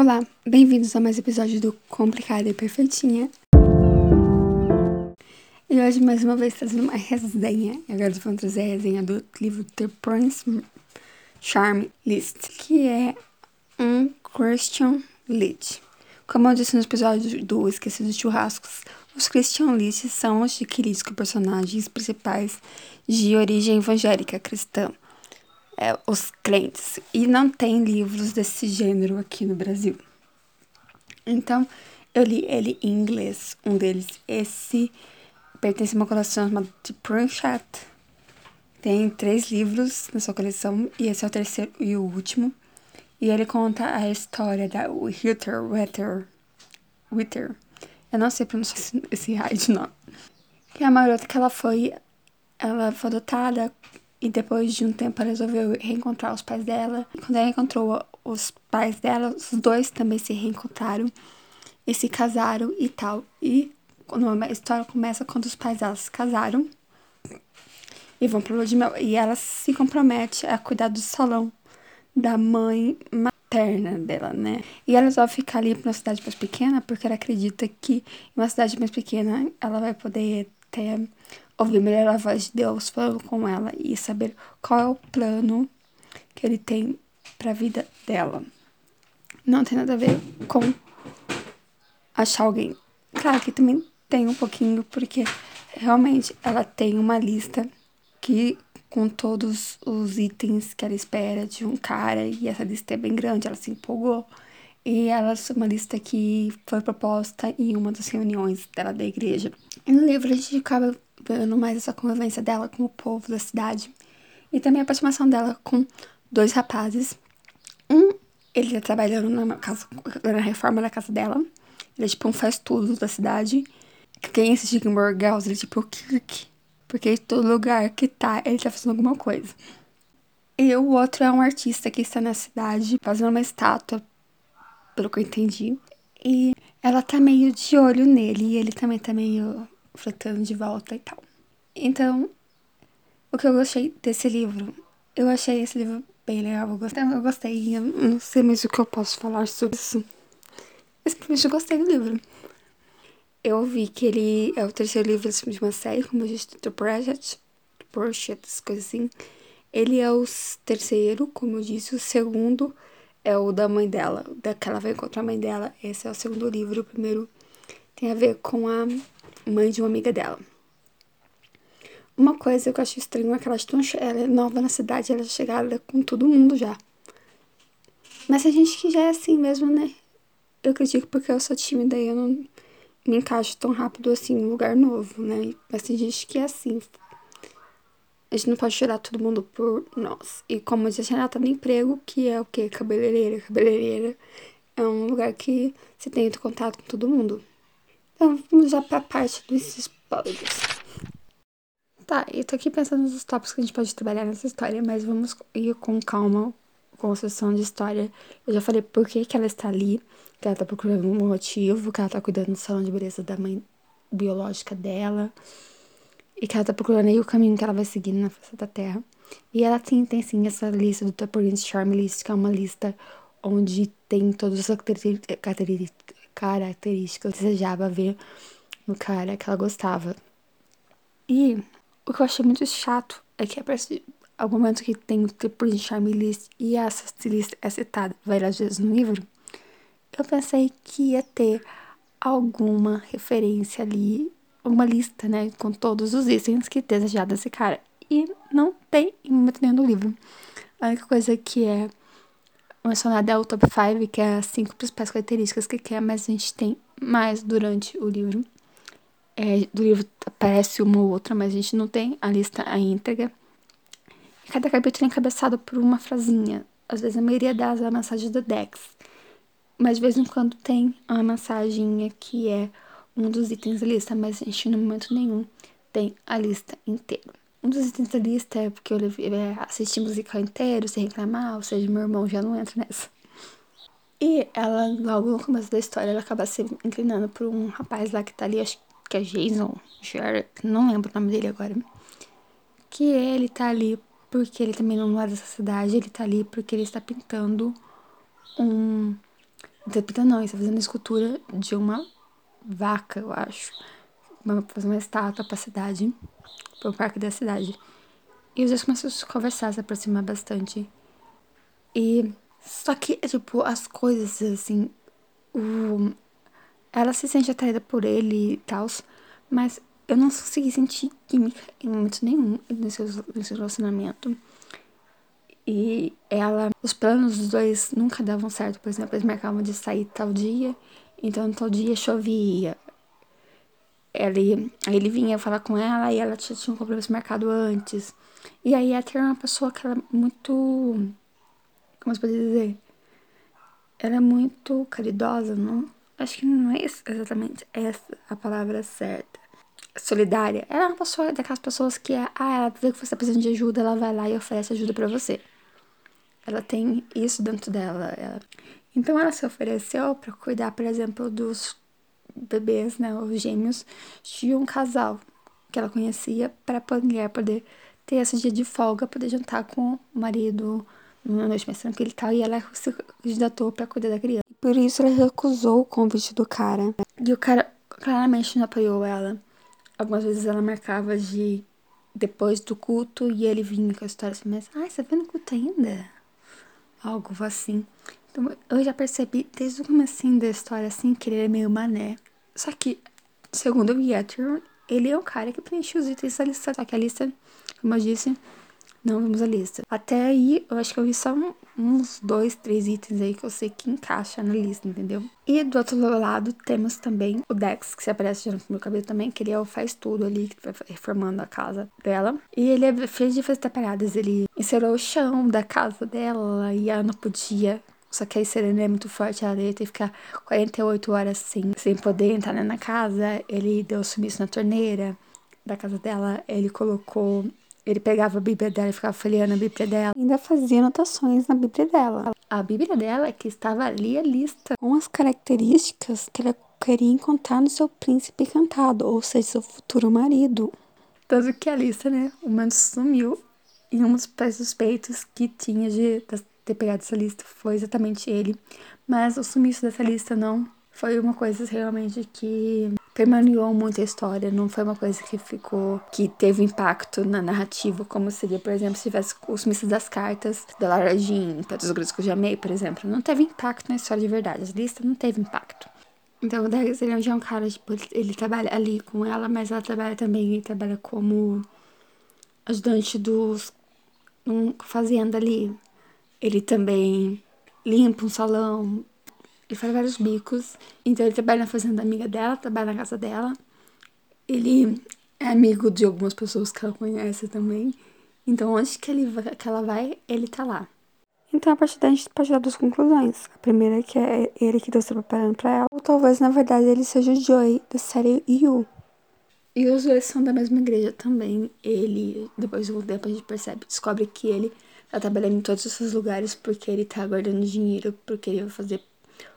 Olá, bem-vindos a mais um episódio do Complicada e Perfeitinha. E hoje, mais uma vez, trazendo uma resenha. E agora vamos trazer a resenha do livro The Prince Charm List, que é um Christian Lit. Como eu disse no episódio do Esquecidos Churrascos, os Christian Lists são os chiquiriscos personagens principais de origem evangélica cristã, é, os crentes, e não tem livros desse gênero aqui no Brasil. Então, eu li ele em inglês, um deles, esse pertence a uma coleção chamada The Prunchat. Tem três livros na sua coleção, e esse é o terceiro e o último. E ele conta a história da Hitler Witter. Witter. Eu não sei pronunciar esse raio de nome. Que é uma que ela foi. Ela foi adotada e depois de um tempo ela resolveu reencontrar os pais dela. E quando ela encontrou os pais dela, os dois também se reencontraram e se casaram e tal. E a história começa quando os pais dela se casaram e vão lua de mel. E ela se compromete a cuidar do salão da mãe materna dela, né? E ela resolve ficar ali pra uma cidade mais pequena porque ela acredita que em uma cidade mais pequena ela vai poder ter ouvir melhor a voz de Deus falando com ela e saber qual é o plano que ele tem para a vida dela. Não tem nada a ver com achar alguém. Claro que também tem um pouquinho, porque realmente ela tem uma lista que com todos os itens que ela espera de um cara, e essa lista é bem grande, ela se empolgou. E ela é uma lista que foi proposta em uma das reuniões dela da igreja. E no livro a gente acaba vendo mais essa convivência dela com o povo da cidade. E também a aproximação dela com dois rapazes. Um, ele tá trabalhando na, casa, na reforma da casa dela. Ele é tipo um faz tudo da cidade. Quem assiste Gilmore Girls, ele é tipo o Kirk. Porque em todo lugar que tá, ele tá fazendo alguma coisa. E o outro é um artista que está na cidade fazendo uma estátua, pelo que eu entendi. E ela tá meio de olho nele e ele também tá meio frotando de volta e tal. Então, o que eu gostei desse livro, eu achei esse livro bem legal, eu gostei, eu gostei, eu não sei mais o que eu posso falar sobre isso. Mas eu gostei do livro. Eu vi que ele é o terceiro livro de uma série, como eu disse, The Project, Project, coisas assim. Ele é o terceiro, como eu disse, o segundo é o da mãe dela, daquela vai encontrar a mãe dela. Esse é o segundo livro, o primeiro tem a ver com a mãe de uma amiga dela. Uma coisa que eu acho estranho é que ela, ela é nova na cidade, ela é chegada com todo mundo já. Mas a gente que já é assim mesmo, né? Eu acredito porque eu sou tímida e eu não me encaixo tão rápido assim em lugar novo, né? Mas tem gente que é assim. A gente não pode chorar todo mundo por nós. E como eu disse, ela tá no emprego, que é o quê? Cabeleireira. Cabeleireira é um lugar que você tem contato com todo mundo. Então, vamos já pra parte dos spoilers. Tá, eu tô aqui pensando nos tópicos que a gente pode trabalhar nessa história, mas vamos ir com calma com a sessão de história. Eu já falei por que, que ela está ali, que ela tá procurando um motivo, que ela tá cuidando do salão de beleza da mãe biológica dela, e que ela tá procurando aí o caminho que ela vai seguir na face da Terra. E ela tem, tem sim essa lista do Tupperware Charm List, que é uma lista onde tem todas as características que desejava ver no cara que ela gostava. E o que eu achei muito chato é que a partir ao momento que tem o de charme list e essa lista é citada várias vezes no livro, eu pensei que ia ter alguma referência ali, uma lista, né, com todos os itens que desejava desse cara. E não tem em momento nenhum do livro. A única coisa que é mencionada é o top 5, que é as cinco principais características que quer, mas a gente tem mais durante o livro. É, do livro aparece uma ou outra, mas a gente não tem a lista a íntegra. Cada capítulo é encabeçado por uma frasinha. Às vezes a maioria das é a mensagem do Dex. Mas de vez em quando tem uma mensagem que é um dos itens da lista, mas a gente no momento nenhum tem a lista inteira. Um dos itens da lista é porque eu é, assisti musical inteiro, sem reclamar, ou seja, meu irmão já não entra nessa. E ela, logo no começo da história, ela acaba se inclinando por um rapaz lá que tá ali, acho que é Jason Jarrett, não lembro o nome dele agora. Que ele tá ali porque ele também não é dessa cidade, ele tá ali porque ele está pintando um interpretando não, ele está fazendo escultura de uma vaca, eu acho. Uma, fazer uma estátua pra cidade, pro parque da cidade. E os dois começam a conversar, se aproximar bastante. E. Só que, tipo, as coisas, assim. O, ela se sente atraída por ele e tal. Mas eu não consegui sentir química em momento nenhum nesse, nesse relacionamento. E ela. Os planos dos dois nunca davam certo. Por exemplo, eles marcavam de sair tal dia. Então, tal dia chovia. Ele, ele vinha falar com ela e ela tinha, tinha um compromisso marcado antes. E aí a Tia é uma pessoa que ela é muito. Como se pode dizer? Ela é muito caridosa, não? Acho que não é exatamente essa a palavra certa. Solidária. Ela é uma pessoa daquelas pessoas que é, ah, ela vê que você tá precisando de ajuda, ela vai lá e oferece ajuda para você. Ela tem isso dentro dela. Ela... Então ela se ofereceu para cuidar, por exemplo, dos bebês, né, os gêmeos, de um casal que ela conhecia para mulher poder ter esse dia de folga, poder jantar com o marido numa noite mais tranquila e tal, e ela se candidatou para cuidar da criança. Por isso ela recusou o convite do cara. E o cara claramente não apoiou ela. Algumas vezes ela marcava de depois do culto e ele vinha com a história assim, mas, ai, você vai no culto ainda? Algo assim. Então, eu já percebi desde o começo da história, assim, que ele é meio mané. Só que, segundo o Yetter, ele é o cara que preencheu os itens da lista. Só que a lista, como eu disse, não vimos a lista. Até aí, eu acho que eu vi só um, uns dois, três itens aí que eu sei que encaixa na lista, entendeu? E do outro lado, temos também o Dex, que se aparece no meu cabelo também, que ele é o faz tudo ali, que vai reformando a casa dela. E ele é feio de fazer paradas. Ele encerou o chão da casa dela e ela não podia só que a Serena é muito forte, ela ter que ficar 48 horas sem, sem poder entrar na casa. Ele deu sumiço na torneira da casa dela, ele colocou. Ele pegava a Bíblia dela e ficava folheando a Bíblia dela. Ainda fazia anotações na Bíblia dela. A Bíblia dela é que estava ali a lista com as características que ela queria encontrar no seu príncipe encantado, ou seja, seu futuro marido. Tanto que a lista, né, o menos sumiu e um dos pés suspeitos que tinha de, ter pegado essa lista foi exatamente ele. Mas o sumiço dessa lista não foi uma coisa realmente que permaneceu muito a história, não foi uma coisa que ficou, que teve impacto na narrativa, como seria, por exemplo, se tivesse o sumiço das cartas da Lara Jean, os grupos que eu já amei, por exemplo. Não teve impacto na história de verdade, a lista não teve impacto. Então, o Darius, ele é um cara, tipo, ele trabalha ali com ela, mas ela trabalha também, ele trabalha como ajudante dos. Um fazenda ali, ele também limpa um salão, ele faz vários bicos. Então ele trabalha na fazenda amiga dela, trabalha na casa dela. Ele é amigo de algumas pessoas que ela conhece também. Então onde que, ele, que ela vai, ele tá lá. Então a partir daí a gente pode dar duas conclusões. A primeira é que é ele que Deus está preparando pra ela. Ou talvez, na verdade, ele seja o Joey da série You. E os dois são da mesma igreja também. Ele, depois de um tempo, a gente percebe, descobre que ele tá trabalhando em todos esses lugares porque ele tá guardando dinheiro, porque ele vai fazer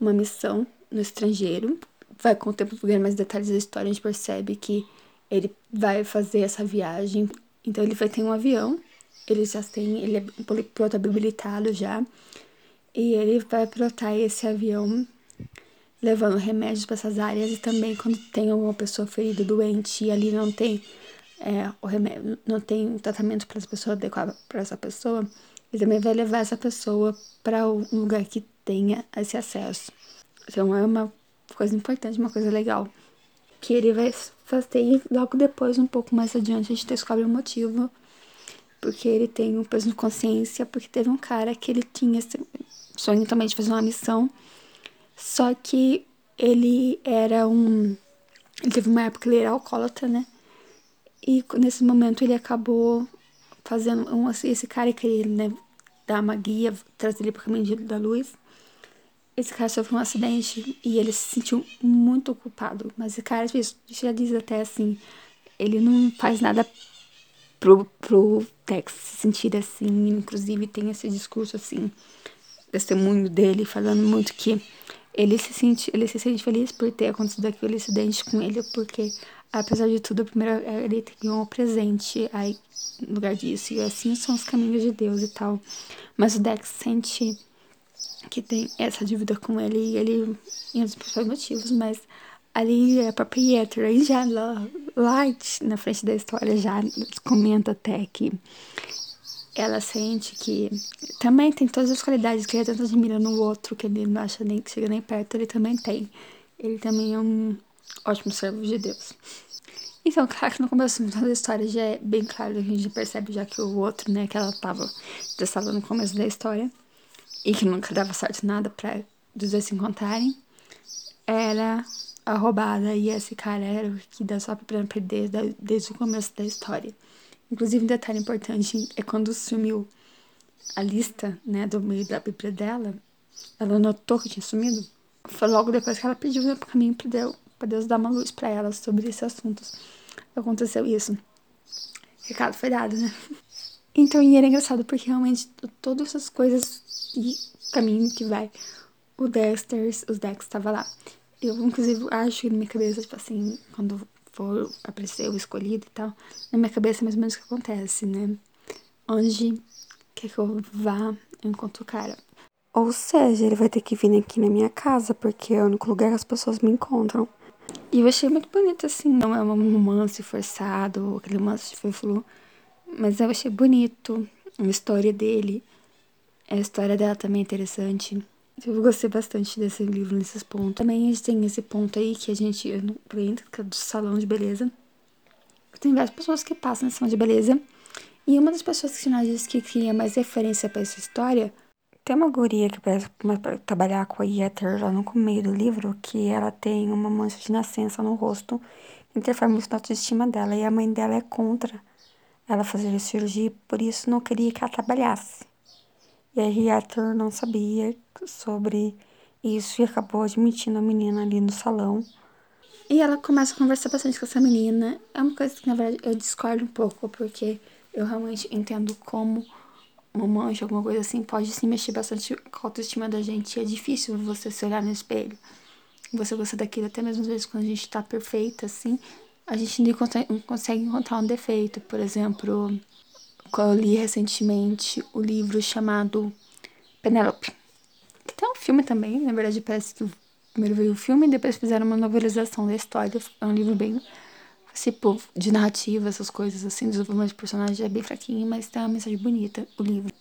uma missão no estrangeiro. Vai com o tempo ganhando mais detalhes da história, a gente percebe que ele vai fazer essa viagem. Então ele vai ter um avião, ele já tem, ele é piloto habilitado já. E ele vai pilotar esse avião levando remédios para essas áreas e também quando tem alguma pessoa ferida, doente e ali não tem é, o remédio, não tem tratamento para essa pessoa adequado para essa pessoa, ele também vai levar essa pessoa para um lugar que tenha esse acesso. Então é uma coisa importante, uma coisa legal. Que ele vai fazer e logo depois, um pouco mais adiante, a gente descobre o motivo. Porque ele tem um peso de consciência, porque teve um cara que ele tinha esse sonho também de fazer uma missão. Só que ele era um. Ele teve uma época que ele era alcoólatra, né? E nesse momento ele acabou fazendo um, assim, esse cara queria né, dar uma guia, trazer ele para o caminho da luz. Esse cara sofreu um acidente e ele se sentiu muito culpado. Mas esse cara já diz até assim, ele não faz nada pro, pro Tex se sentir assim. Inclusive tem esse discurso assim, testemunho dele falando muito que ele se sente, ele se sente feliz por ter acontecido aquele acidente com ele, porque apesar de tudo, primeiro ele ganhou um presente aí no lugar disso. E assim são os caminhos de Deus e tal. Mas o Dex sente que tem essa dívida com ele e ele em outros principais motivos, mas ali é pra Pieter, aí já Light na frente da história já comenta até que ela sente que também tem todas as qualidades que ele tanto admira no outro, que ele não acha nem que chega nem perto, ele também tem. Ele também é um ótimo servo de Deus. Então, claro que no começo da história já é bem claro, a gente percebe já que o outro, né, que ela tava, estava no começo da história, e que nunca dava certo nada pra os dois se encontrarem, era a roubada, e esse cara era o que dá só pra perder desde o começo da história. Inclusive, um detalhe importante é quando sumiu a lista, né, do meio da Bíblia dela, ela notou que tinha sumido. Foi logo depois que ela pediu o caminho para Deus, pra Deus dar uma luz para ela sobre esses assuntos. Aconteceu isso. Recado foi dado, né? Então, e era engraçado porque realmente todas essas coisas e caminho que vai, o Dexter, os Dex estava lá. Eu, inclusive, acho que na minha cabeça, tipo assim, quando for aparecer o escolhido e tal, na minha cabeça é mais ou menos o que acontece, né? Onde quer que eu vá, eu encontro o cara. Ou seja, ele vai ter que vir aqui na minha casa, porque é o único lugar que as pessoas me encontram. E eu achei muito bonito, assim, não é um romance forçado, aquele romance de flu, mas eu achei bonito a história dele. A história dela também é interessante. Eu gostei bastante desse livro nesses pontos. Também a gente tem esse ponto aí que a gente entra, que é do salão de beleza. Tem várias pessoas que passam nesse salão de beleza. E uma das pessoas que nós disse que queria mais referência para essa história. Tem uma guria que parece trabalhar com a Yeter lá no meio do livro, que ela tem uma mancha de nascença no rosto, que interfere muito na autoestima dela. E a mãe dela é contra ela fazer cirurgia, por isso não queria que ela trabalhasse. E a Yeter não sabia sobre isso e acabou admitindo a menina ali no salão. E ela começa a conversar bastante com essa menina. É uma coisa que, na verdade, eu discordo um pouco, porque eu realmente entendo como uma mancha, alguma coisa assim, pode se mexer bastante com a autoestima da gente. É difícil você se olhar no espelho. Você gosta daquilo, até mesmo às vezes quando a gente tá perfeita, assim, a gente não consegue, encontrar um defeito. Por exemplo, eu li recentemente o livro chamado Penélope tem um filme também, na verdade parece que primeiro veio o filme e depois fizeram uma novelização da história. É um livro bem, tipo, de narrativa, essas coisas assim, desenvolvimento de personagem é bem fraquinho, mas tem uma mensagem bonita, o livro.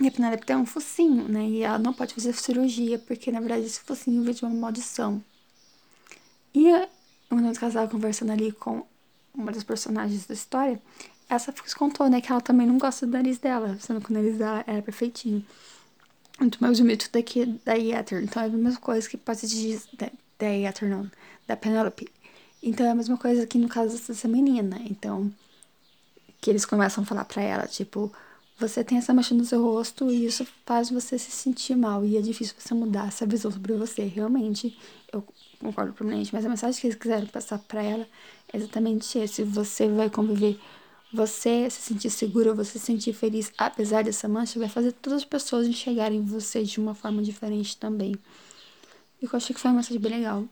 E a Penélope tem um focinho, né? E ela não pode fazer cirurgia, porque na verdade esse focinho veio de uma maldição. E uma das casal conversando ali com uma das personagens da história, essa contou, né, que ela também não gosta do nariz dela, sendo que o nariz dela era perfeitinho muito mais o mito daqui da Yeter. Então é a mesma coisa que pode dizer da, da não, da Penelope. Então é a mesma coisa aqui no caso dessa menina. Então, que eles começam a falar pra ela, tipo, você tem essa mancha no seu rosto e isso faz você se sentir mal. E é difícil você mudar essa visão sobre você. Realmente, eu concordo plenamente. Mas a mensagem que eles quiseram passar pra ela é exatamente esse. Você vai conviver você se sentir segura, você se sentir feliz, apesar dessa mancha, vai fazer todas as pessoas enxergarem você de uma forma diferente também. E eu achei que foi uma mensagem bem legal.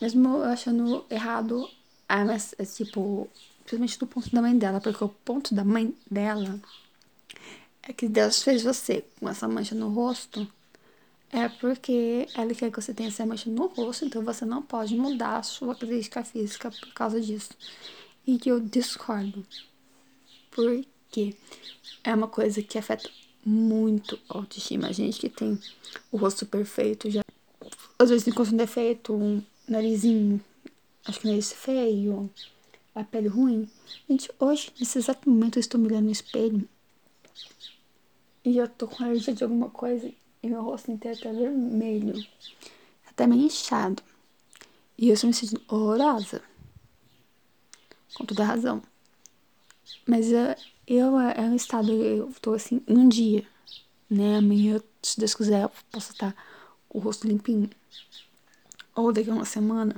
Mesmo eu achando errado, a, é, tipo, principalmente do ponto da mãe dela, porque o ponto da mãe dela é que Deus fez você com essa mancha no rosto, é porque ela quer que você tenha essa mancha no rosto, então você não pode mudar a sua característica física por causa disso e que eu discordo. Porque é uma coisa que afeta muito a autoestima. A gente que tem o rosto perfeito já. Às vezes encontra um defeito, um narizinho, acho que nariz feio, a pele ruim. Gente, hoje, nesse exato momento, eu estou me olhando no espelho e eu tô com alergia de alguma coisa e meu rosto inteiro tá vermelho, até meio inchado. E eu estou me sentindo horrorosa com toda razão. Mas uh, eu, é um estado, eu tô assim, num dia, né? Amanhã, se Deus quiser, eu posso estar o rosto limpinho. Ou daqui a uma semana.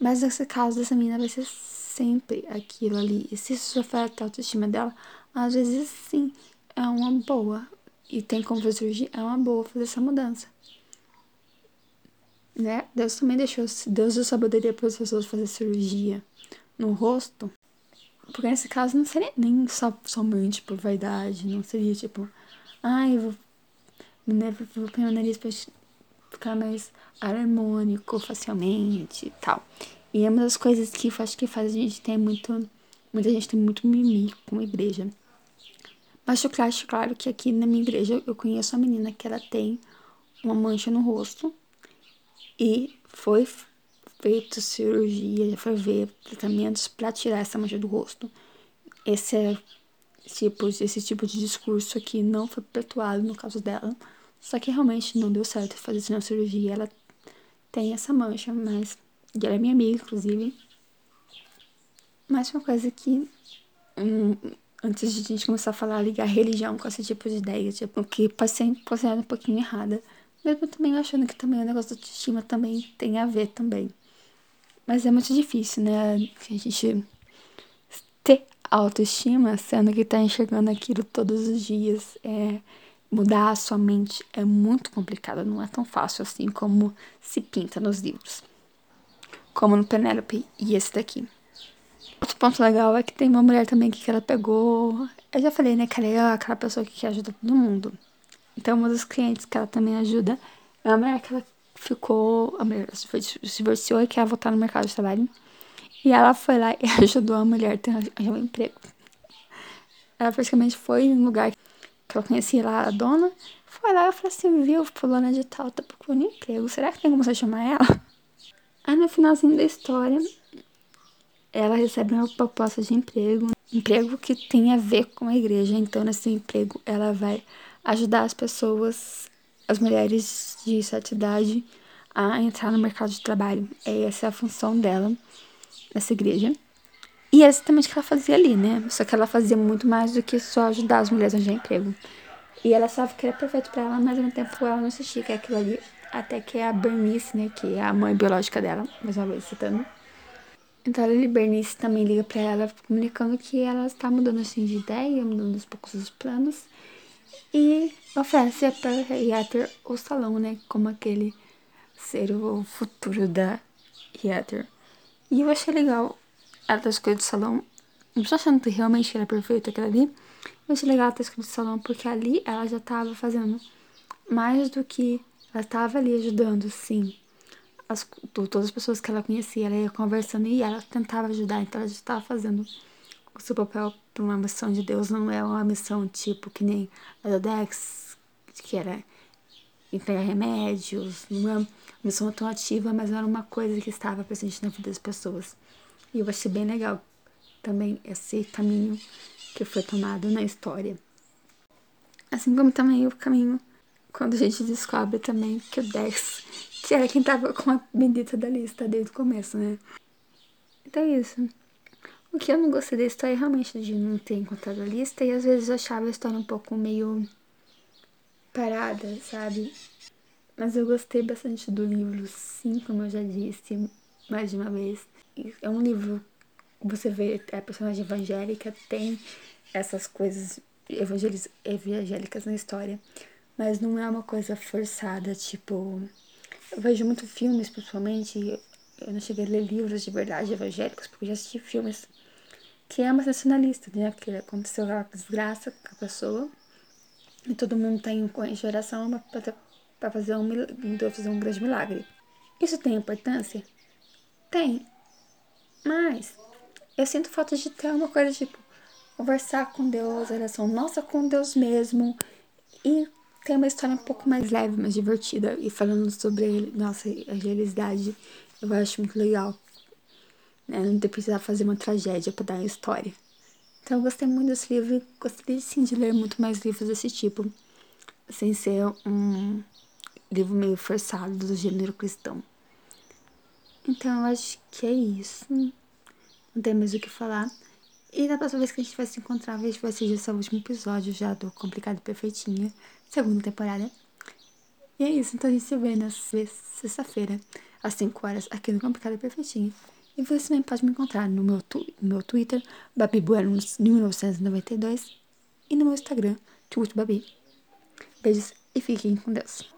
Mas nesse caso dessa menina vai ser sempre aquilo ali. E se isso afeta a autoestima dela, às vezes sim, é uma boa. E tem como surgir, é uma boa fazer essa mudança. Né? Deus também deixou, Deus deu sabedoria para as pessoas fazer cirurgia no rosto. Porque nesse caso não seria nem só somente por vaidade, não seria tipo, ai, ah, né? Pro meu nariz pra ficar mais harmônico facilmente e tal. E é uma das coisas que acho que faz a gente ter muito. Muita gente tem muito mimimi com a igreja. Mas eu acho claro que aqui na minha igreja eu conheço uma menina que ela tem uma mancha no rosto e foi feito cirurgia, já foi ver tratamentos para tirar essa mancha do rosto. Esse é tipo, esse tipo de discurso aqui não foi perpetuado no caso dela. Só que realmente não deu certo fazer cirurgia. Ela tem essa mancha, mas. E ela é minha amiga, inclusive. Mas uma coisa que. Hum, antes de a gente começar a falar, ligar religião com esse tipo de ideia, tipo, que passei considerada um pouquinho errada. Mesmo também achando que também o negócio da autoestima também tem a ver também. Mas é muito difícil, né? A gente ter autoestima, sendo que tá enxergando aquilo todos os dias. É, mudar a sua mente é muito complicado, não é tão fácil assim como se pinta nos livros. Como no Penélope e esse daqui. Outro ponto legal é que tem uma mulher também que ela pegou. Eu já falei, né, que ela é aquela pessoa que quer ajudar todo mundo. Então, uma dos clientes que ela também ajuda é uma mulher que ela ficou. A mulher se divorciou e quer voltar no mercado de trabalho. E ela foi lá e ajudou a mulher a ter um emprego. Ela praticamente foi num lugar que eu conhecia lá, a dona. Foi lá e falei assim: viu, fulana de tal, tá procurando emprego. Será que tem como você chamar ela? Aí no finalzinho da história, ela recebe uma proposta de emprego, emprego que tem a ver com a igreja. Então, nesse emprego, ela vai ajudar as pessoas, as mulheres de certa idade, a entrar no mercado de trabalho. Essa é a função dela nessa igreja. E é exatamente o que ela fazia ali, né? Só que ela fazia muito mais do que só ajudar as mulheres a arranjar emprego. E ela achava que era perfeito para ela, mas ao mesmo tempo ela não assistia que é aquilo ali. Até que a Bernice, né, que é a mãe biológica dela, mais uma vez citando. Então a Bernice também liga para ela, comunicando que ela está mudando assim de ideia, mudando aos poucos os planos. E oferece para Yater o salão, né, como aquele ser o futuro da Yater. E eu achei legal ela ter escolhido o salão. Não estou achando que realmente era perfeito aquilo ali. Eu achei legal ter escolhido o salão porque ali ela já estava fazendo mais do que. Ela estava ali ajudando, sim. As, todas as pessoas que ela conhecia, ela ia conversando e ela tentava ajudar, então ela já estava fazendo o seu papel para uma missão de Deus. Não é uma missão tipo que nem a da Dex, que era entregar remédios, não é uma missão tão ativa, mas era uma coisa que estava presente na vida das pessoas. E eu achei bem legal também esse caminho que foi tomado na história. Assim como também o caminho quando a gente descobre também que o Dex, que era quem tava com a bendita da lista desde o começo, né? Então é isso. O que eu não gostei da história é realmente de não ter encontrado a lista e às vezes eu achava a história um pouco meio parada, sabe? Mas eu gostei bastante do livro, sim, como eu já disse mais de uma vez. É um livro você vê a personagem evangélica tem essas coisas evangélicas na história, mas não é uma coisa forçada, tipo. Eu vejo muito filmes, principalmente. Eu não cheguei a ler livros de verdade evangélicos, porque já assisti filmes que é uma sensacionalista, né? Que aconteceu aquela desgraça com a pessoa e todo mundo tem de oração para fazer um, fazer um grande milagre. Isso tem importância? Tem. Mas eu sinto falta de ter uma coisa tipo conversar com Deus, oração nossa com Deus mesmo e ter uma história um pouco mais leve, mais divertida e falando sobre nossa agilidade, eu acho muito legal. Né? Não ter precisado fazer uma tragédia para dar uma história. Então eu gostei muito desse livro e gostaria sim de ler muito mais livros desse tipo, sem ser um livro meio forçado do gênero cristão. Então eu acho que é isso. Não tem mais o que falar. E da próxima vez que a gente vai se encontrar, gente vai ser esse último episódio já do Complicado Perfeitinha, segunda temporada. E é isso, então a gente se vê na sexta-feira, às 5 horas, aqui no Complicado Perfeitinha. E você também pode me encontrar no meu, tu, no meu Twitter, babibueno1992, e no meu Instagram, Babi. Beijos e fiquem com Deus.